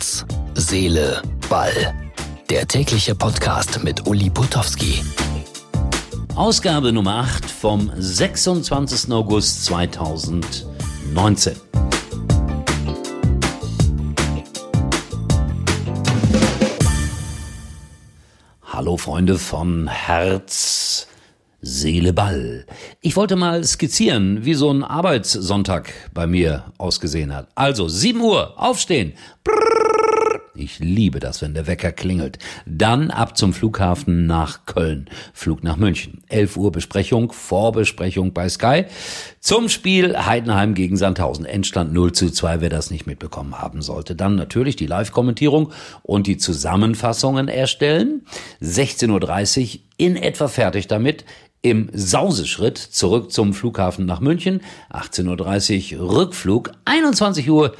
Herz, Seele, Ball. Der tägliche Podcast mit Uli Putowski. Ausgabe Nummer 8 vom 26. August 2019. Hallo Freunde von Herz, Seele, Ball. Ich wollte mal skizzieren, wie so ein Arbeitssonntag bei mir ausgesehen hat. Also 7 Uhr, aufstehen. Ich liebe das, wenn der Wecker klingelt. Dann ab zum Flughafen nach Köln. Flug nach München. 11 Uhr Besprechung, Vorbesprechung bei Sky. Zum Spiel Heidenheim gegen Sandhausen. Endstand 0 zu 2, wer das nicht mitbekommen haben sollte. Dann natürlich die Live-Kommentierung und die Zusammenfassungen erstellen. 16.30 Uhr in etwa fertig damit im Sauseschritt zurück zum Flughafen nach München. 18.30 Uhr Rückflug. 21 Uhr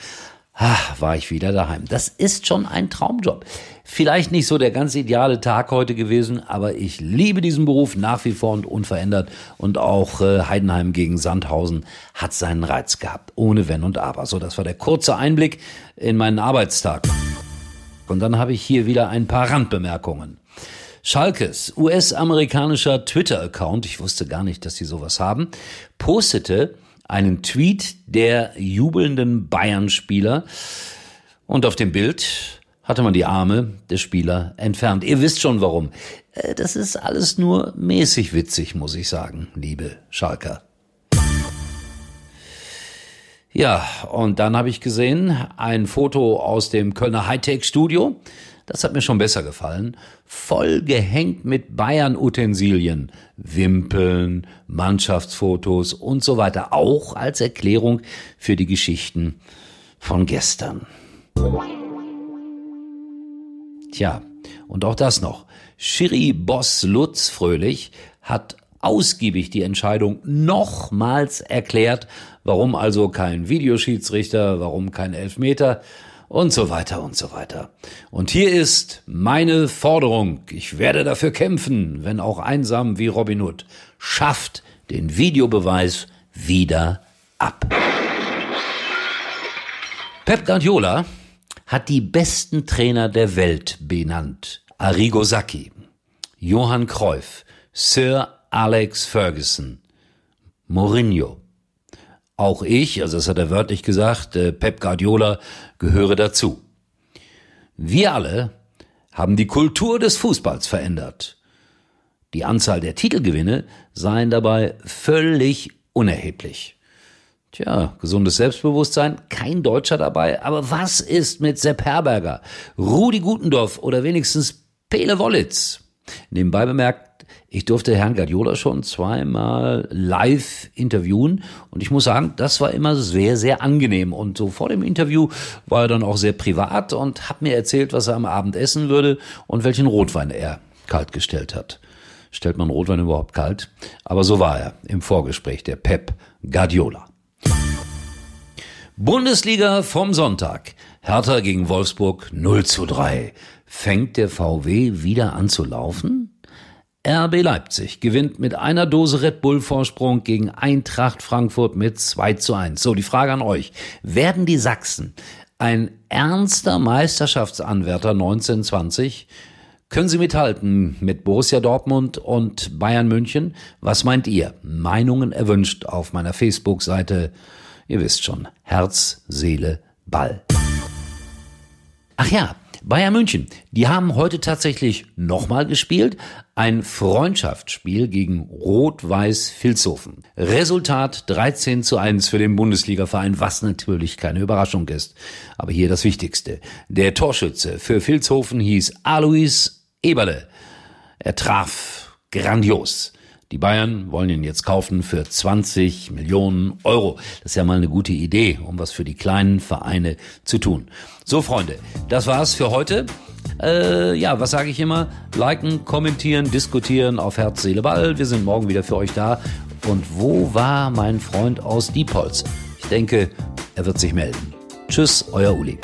ach, war ich wieder daheim. Das ist schon ein Traumjob. Vielleicht nicht so der ganz ideale Tag heute gewesen, aber ich liebe diesen Beruf nach wie vor und unverändert. Und auch äh, Heidenheim gegen Sandhausen hat seinen Reiz gehabt. Ohne Wenn und Aber. So, das war der kurze Einblick in meinen Arbeitstag. Und dann habe ich hier wieder ein paar Randbemerkungen. Schalkes US-amerikanischer Twitter-Account, ich wusste gar nicht, dass sie sowas haben, postete einen Tweet der jubelnden Bayern-Spieler und auf dem Bild hatte man die Arme des Spieler entfernt. Ihr wisst schon warum. Äh, das ist alles nur mäßig witzig, muss ich sagen, liebe Schalker. Ja, und dann habe ich gesehen ein Foto aus dem Kölner Hightech-Studio. Das hat mir schon besser gefallen. Voll gehängt mit Bayern-Utensilien. Wimpeln, Mannschaftsfotos und so weiter. Auch als Erklärung für die Geschichten von gestern. Tja, und auch das noch. Schiri-Boss Lutz Fröhlich hat ausgiebig die Entscheidung nochmals erklärt, warum also kein Videoschiedsrichter, warum kein Elfmeter und so weiter und so weiter. Und hier ist meine Forderung. Ich werde dafür kämpfen, wenn auch einsam wie Robin Hood. Schafft den Videobeweis wieder ab. Pep Guardiola hat die besten Trainer der Welt benannt. Arrigo Sacchi, Johann Cruyff, Sir Alex Ferguson, Mourinho, auch ich, also das hat er wörtlich gesagt, äh, Pep Guardiola gehöre dazu. Wir alle haben die Kultur des Fußballs verändert. Die Anzahl der Titelgewinne seien dabei völlig unerheblich. Tja, gesundes Selbstbewusstsein, kein Deutscher dabei, aber was ist mit Sepp Herberger, Rudi Gutendorf oder wenigstens Pele Wollitz? Nebenbei bemerkt, ich durfte Herrn Guardiola schon zweimal live interviewen und ich muss sagen, das war immer sehr, sehr angenehm. Und so vor dem Interview war er dann auch sehr privat und hat mir erzählt, was er am Abend essen würde und welchen Rotwein er kalt gestellt hat. Stellt man Rotwein überhaupt kalt? Aber so war er im Vorgespräch, der Pep Guardiola. Bundesliga vom Sonntag. Hertha gegen Wolfsburg 0 zu 3. Fängt der VW wieder an zu laufen? RB Leipzig gewinnt mit einer Dose Red Bull Vorsprung gegen Eintracht Frankfurt mit 2 zu 1. So, die Frage an euch. Werden die Sachsen ein ernster Meisterschaftsanwärter 1920? Können sie mithalten mit Borussia Dortmund und Bayern München? Was meint ihr? Meinungen erwünscht auf meiner Facebook-Seite. Ihr wisst schon. Herz, Seele, Ball. Ach ja, Bayern München, die haben heute tatsächlich nochmal gespielt. Ein Freundschaftsspiel gegen Rot-Weiß Vilshofen. Resultat 13 zu 1 für den Bundesligaverein, was natürlich keine Überraschung ist. Aber hier das Wichtigste. Der Torschütze für Vilshofen hieß Alois Eberle. Er traf grandios. Die Bayern wollen ihn jetzt kaufen für 20 Millionen Euro. Das ist ja mal eine gute Idee, um was für die kleinen Vereine zu tun. So, Freunde, das war's für heute. Äh, ja, was sage ich immer? Liken, kommentieren, diskutieren auf Herz, Seele, Ball. Wir sind morgen wieder für euch da. Und wo war mein Freund aus Diepholz? Ich denke, er wird sich melden. Tschüss, euer Uli.